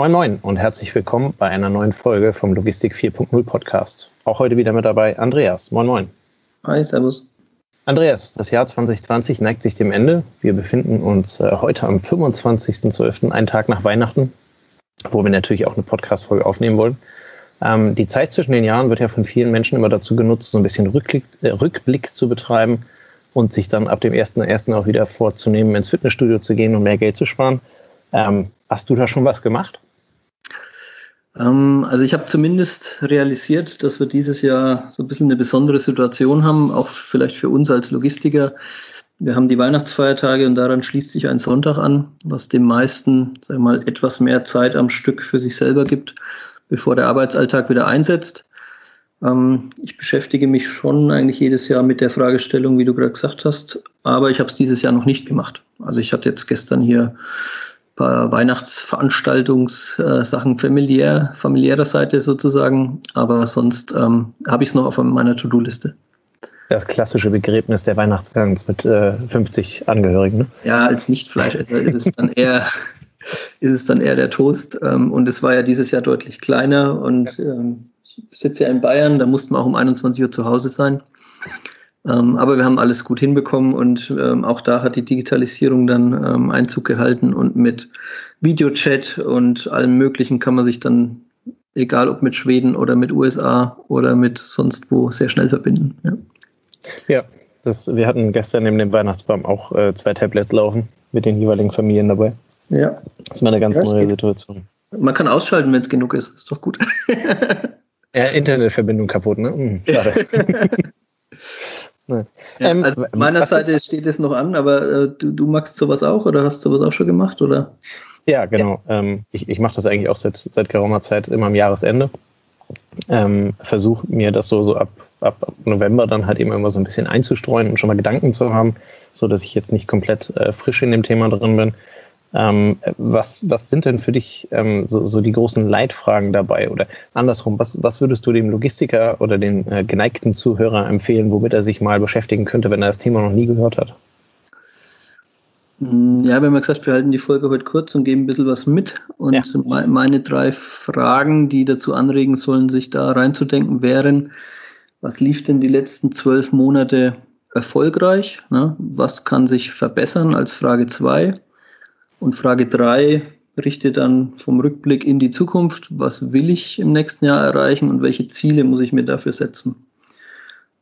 Moin Moin und herzlich willkommen bei einer neuen Folge vom Logistik 4.0 Podcast. Auch heute wieder mit dabei Andreas. Moin Moin. Hi, Servus. Andreas, das Jahr 2020 neigt sich dem Ende. Wir befinden uns äh, heute am 25.12., einen Tag nach Weihnachten, wo wir natürlich auch eine Podcast-Folge aufnehmen wollen. Ähm, die Zeit zwischen den Jahren wird ja von vielen Menschen immer dazu genutzt, so ein bisschen Rückblick, äh, Rückblick zu betreiben und sich dann ab dem 1.1. auch wieder vorzunehmen, ins Fitnessstudio zu gehen und mehr Geld zu sparen. Ähm, hast du da schon was gemacht? Ähm, also ich habe zumindest realisiert, dass wir dieses Jahr so ein bisschen eine besondere Situation haben, auch vielleicht für uns als Logistiker. Wir haben die Weihnachtsfeiertage und daran schließt sich ein Sonntag an, was dem meisten, sag ich mal, etwas mehr Zeit am Stück für sich selber gibt, bevor der Arbeitsalltag wieder einsetzt. Ähm, ich beschäftige mich schon eigentlich jedes Jahr mit der Fragestellung, wie du gerade gesagt hast, aber ich habe es dieses Jahr noch nicht gemacht. Also ich hatte jetzt gestern hier paar Weihnachtsveranstaltungssachen familiär, familiärer Seite sozusagen, aber sonst ähm, habe ich es noch auf meiner To-Do-Liste. Das klassische Begräbnis der Weihnachtsgangs mit äh, 50 Angehörigen. Ne? Ja, als Nichtfleischesser ist es dann eher ist es dann eher der Toast. Ähm, und es war ja dieses Jahr deutlich kleiner und ähm, ich sitze ja in Bayern, da mussten wir auch um 21 Uhr zu Hause sein. Ähm, aber wir haben alles gut hinbekommen und ähm, auch da hat die Digitalisierung dann ähm, Einzug gehalten und mit Videochat und allem Möglichen kann man sich dann, egal ob mit Schweden oder mit USA oder mit sonst wo, sehr schnell verbinden. Ja, ja das, wir hatten gestern neben dem Weihnachtsbaum auch äh, zwei Tablets laufen mit den jeweiligen Familien dabei. Ja. Das ist mal eine ganz ja, neue Situation. Man kann ausschalten, wenn es genug ist. Ist doch gut. ja, Internetverbindung kaputt, ne? Hm, schade. Ja, ähm, also meiner Seite steht es noch an, aber äh, du, du magst sowas auch oder hast sowas auch schon gemacht, oder? Ja, genau. Ja. Ähm, ich ich mache das eigentlich auch seit, seit geraumer Zeit immer am Jahresende. Ähm, Versuche mir das so, so ab, ab November dann halt eben immer so ein bisschen einzustreuen und schon mal Gedanken zu haben, so dass ich jetzt nicht komplett äh, frisch in dem Thema drin bin. Ähm, was, was sind denn für dich ähm, so, so die großen Leitfragen dabei? Oder andersrum, was, was würdest du dem Logistiker oder dem äh, geneigten Zuhörer empfehlen, womit er sich mal beschäftigen könnte, wenn er das Thema noch nie gehört hat? Hm, ja, wir haben ja gesagt, wir halten die Folge heute kurz und geben ein bisschen was mit. Und ja. meine drei Fragen, die dazu anregen sollen, sich da reinzudenken, wären, was lief denn die letzten zwölf Monate erfolgreich? Ne? Was kann sich verbessern als Frage zwei? Und Frage drei richtet dann vom Rückblick in die Zukunft. Was will ich im nächsten Jahr erreichen und welche Ziele muss ich mir dafür setzen?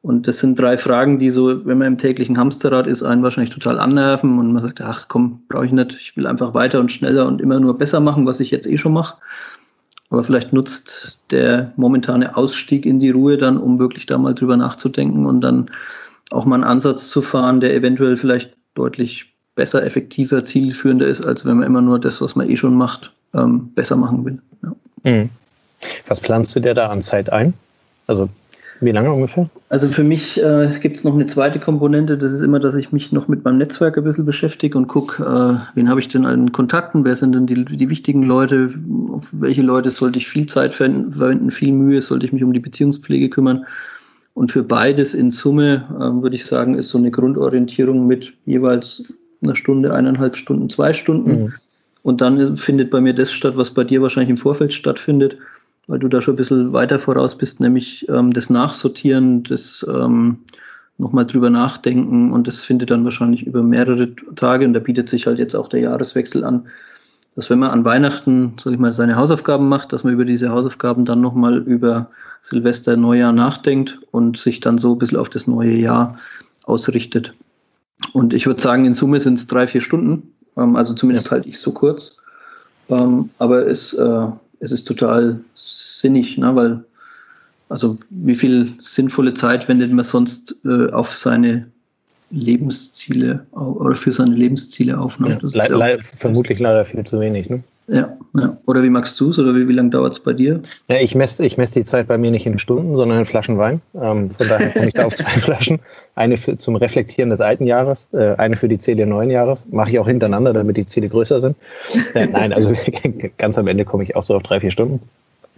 Und das sind drei Fragen, die so, wenn man im täglichen Hamsterrad ist, einen wahrscheinlich total annerven und man sagt, ach komm, brauche ich nicht, ich will einfach weiter und schneller und immer nur besser machen, was ich jetzt eh schon mache. Aber vielleicht nutzt der momentane Ausstieg in die Ruhe dann, um wirklich da mal drüber nachzudenken und dann auch mal einen Ansatz zu fahren, der eventuell vielleicht deutlich besser, effektiver, zielführender ist, als wenn man immer nur das, was man eh schon macht, ähm, besser machen will. Ja. Mhm. Was planst du dir da an Zeit ein? Also wie lange ungefähr? Also für mich äh, gibt es noch eine zweite Komponente. Das ist immer, dass ich mich noch mit meinem Netzwerk ein bisschen beschäftige und gucke, äh, wen habe ich denn an Kontakten, wer sind denn die, die wichtigen Leute, auf welche Leute sollte ich viel Zeit verwenden, viel Mühe, sollte ich mich um die Beziehungspflege kümmern. Und für beides in Summe, äh, würde ich sagen, ist so eine Grundorientierung mit jeweils einer Stunde, eineinhalb Stunden, zwei Stunden. Mhm. Und dann findet bei mir das statt, was bei dir wahrscheinlich im Vorfeld stattfindet, weil du da schon ein bisschen weiter voraus bist, nämlich ähm, das Nachsortieren, das ähm, nochmal drüber nachdenken und das findet dann wahrscheinlich über mehrere Tage und da bietet sich halt jetzt auch der Jahreswechsel an, dass wenn man an Weihnachten, sag ich mal, seine Hausaufgaben macht, dass man über diese Hausaufgaben dann nochmal über Silvester, Neujahr nachdenkt und sich dann so ein bisschen auf das neue Jahr ausrichtet. Und ich würde sagen, in Summe sind es drei, vier Stunden. Ähm, also zumindest halte ich so kurz. Ähm, aber es, äh, es ist total sinnig, ne? weil, also wie viel sinnvolle Zeit wendet man sonst äh, auf seine Lebensziele oder für seine Lebensziele auf? Ne? Ja, le le vermutlich leider viel zu wenig. Ne? Ja, ja. Oder wie magst du es oder wie, wie lange dauert es bei dir? Ja, ich messe ich mess die Zeit bei mir nicht in Stunden, sondern in Flaschen Wein. Ähm, von daher komme ich da auf zwei Flaschen. Eine für, zum Reflektieren des alten Jahres, äh, eine für die Ziele neuen Jahres. Mache ich auch hintereinander, damit die Ziele größer sind. Äh, nein, also ganz am Ende komme ich auch so auf drei, vier Stunden.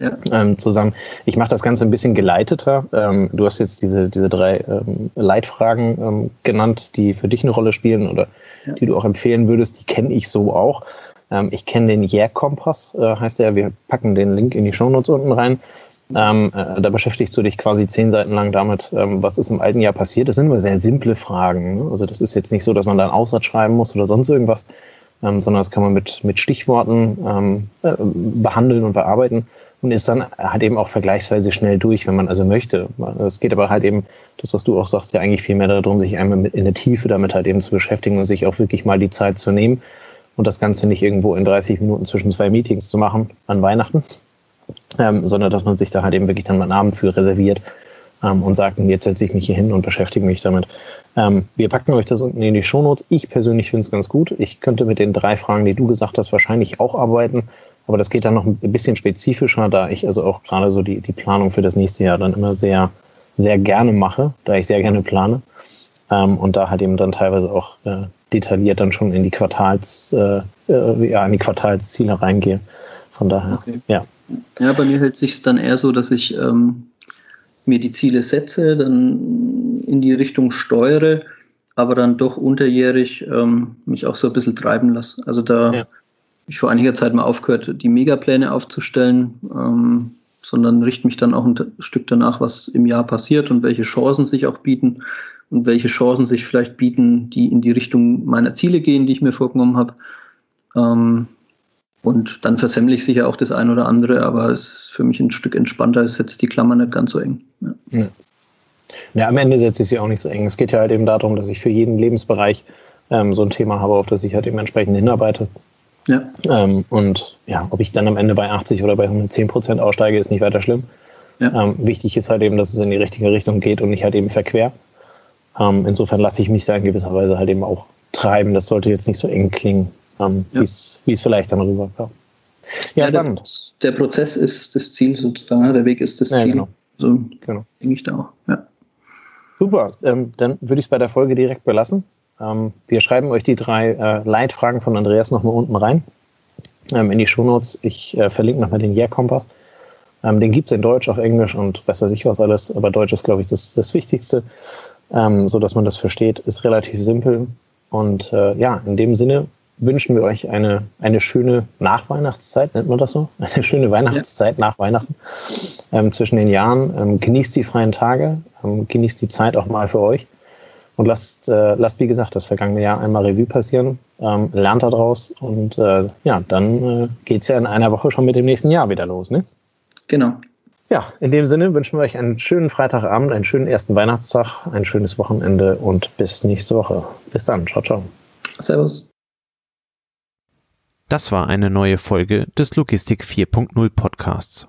Ja. Ähm, zusammen. Ich mache das Ganze ein bisschen geleiteter. Ähm, du hast jetzt diese, diese drei ähm, Leitfragen ähm, genannt, die für dich eine Rolle spielen oder ja. die du auch empfehlen würdest. Die kenne ich so auch. Ähm, ich kenne den Yeah-Kompass, äh, heißt der. Wir packen den Link in die Shownotes unten rein. Ähm, äh, da beschäftigst du dich quasi zehn Seiten lang damit, ähm, was ist im alten Jahr passiert. Das sind immer sehr simple Fragen. Ne? Also das ist jetzt nicht so, dass man da einen Aussatz schreiben muss oder sonst irgendwas, ähm, sondern das kann man mit, mit Stichworten ähm, äh, behandeln und bearbeiten und ist dann halt eben auch vergleichsweise schnell durch, wenn man also möchte. Es geht aber halt eben, das, was du auch sagst, ja eigentlich viel mehr darum, sich einmal in der Tiefe damit halt eben zu beschäftigen und sich auch wirklich mal die Zeit zu nehmen und das Ganze nicht irgendwo in 30 Minuten zwischen zwei Meetings zu machen an Weihnachten, ähm, sondern dass man sich da halt eben wirklich dann mal einen Abend für reserviert ähm, und sagt, jetzt setze ich mich hier hin und beschäftige mich damit. Ähm, wir packen euch das unten in die Shownotes. Ich persönlich finde es ganz gut. Ich könnte mit den drei Fragen, die du gesagt hast, wahrscheinlich auch arbeiten. Aber das geht dann noch ein bisschen spezifischer, da ich also auch gerade so die, die Planung für das nächste Jahr dann immer sehr, sehr gerne mache, da ich sehr gerne plane. Ähm, und da halt eben dann teilweise auch äh, detailliert dann schon in die Quartals, äh, äh, ja, in die Quartalsziele reingehe. Von daher, okay. ja. Ja, bei mir hält sich dann eher so, dass ich ähm, mir die Ziele setze, dann in die Richtung steuere, aber dann doch unterjährig ähm, mich auch so ein bisschen treiben lasse. Also da ja. Ich vor einiger Zeit mal aufgehört, die Megapläne aufzustellen, ähm, sondern richte mich dann auch ein Stück danach, was im Jahr passiert und welche Chancen sich auch bieten und welche Chancen sich vielleicht bieten, die in die Richtung meiner Ziele gehen, die ich mir vorgenommen habe. Ähm, und dann versemmle ich sicher auch das ein oder andere, aber es ist für mich ein Stück entspannter, es setzt die Klammer nicht ganz so eng. Ja. ja. ja am Ende setze ich sie auch nicht so eng. Es geht ja halt eben darum, dass ich für jeden Lebensbereich ähm, so ein Thema habe, auf das ich halt eben entsprechend hinarbeite. Ja. Ähm, und ja, ob ich dann am Ende bei 80 oder bei 110 Prozent aussteige, ist nicht weiter schlimm. Ja. Ähm, wichtig ist halt eben, dass es in die richtige Richtung geht und nicht halt eben verquer. Ähm, insofern lasse ich mich da in gewisser Weise halt eben auch treiben. Das sollte jetzt nicht so eng klingen, ähm, ja. wie es vielleicht dann rüberkam. Ja, ja spannend. Der, der, Prozess ist das Ziel sozusagen, ne? der Weg ist das Ziel. Genau. So genau. denke ich da auch. Ja. Super, ähm, dann würde ich es bei der Folge direkt belassen. Ähm, wir schreiben euch die drei äh, Leitfragen von Andreas nochmal unten rein ähm, in die Shownotes. Ich äh, verlinke nochmal den Yeah-Kompass. Ähm, den gibt es in Deutsch, auf Englisch und weiß weiß ich was alles, aber Deutsch ist, glaube ich, das, das Wichtigste, ähm, so man das versteht, ist relativ simpel. Und äh, ja, in dem Sinne wünschen wir euch eine, eine schöne Nachweihnachtszeit, nennt man das so? Eine schöne Weihnachtszeit ja. nach Weihnachten ähm, zwischen den Jahren. Ähm, genießt die freien Tage, ähm, genießt die Zeit auch mal für euch und lasst, äh, lasst wie gesagt, das vergangene Jahr einmal Revue passieren, ähm, lernt daraus und äh, ja, dann äh, geht es ja in einer Woche schon mit dem nächsten Jahr wieder los, ne? Genau. Ja, in dem Sinne wünschen wir euch einen schönen Freitagabend, einen schönen ersten Weihnachtstag, ein schönes Wochenende und bis nächste Woche. Bis dann. Ciao, ciao. Servus. Das war eine neue Folge des Logistik 4.0 Podcasts.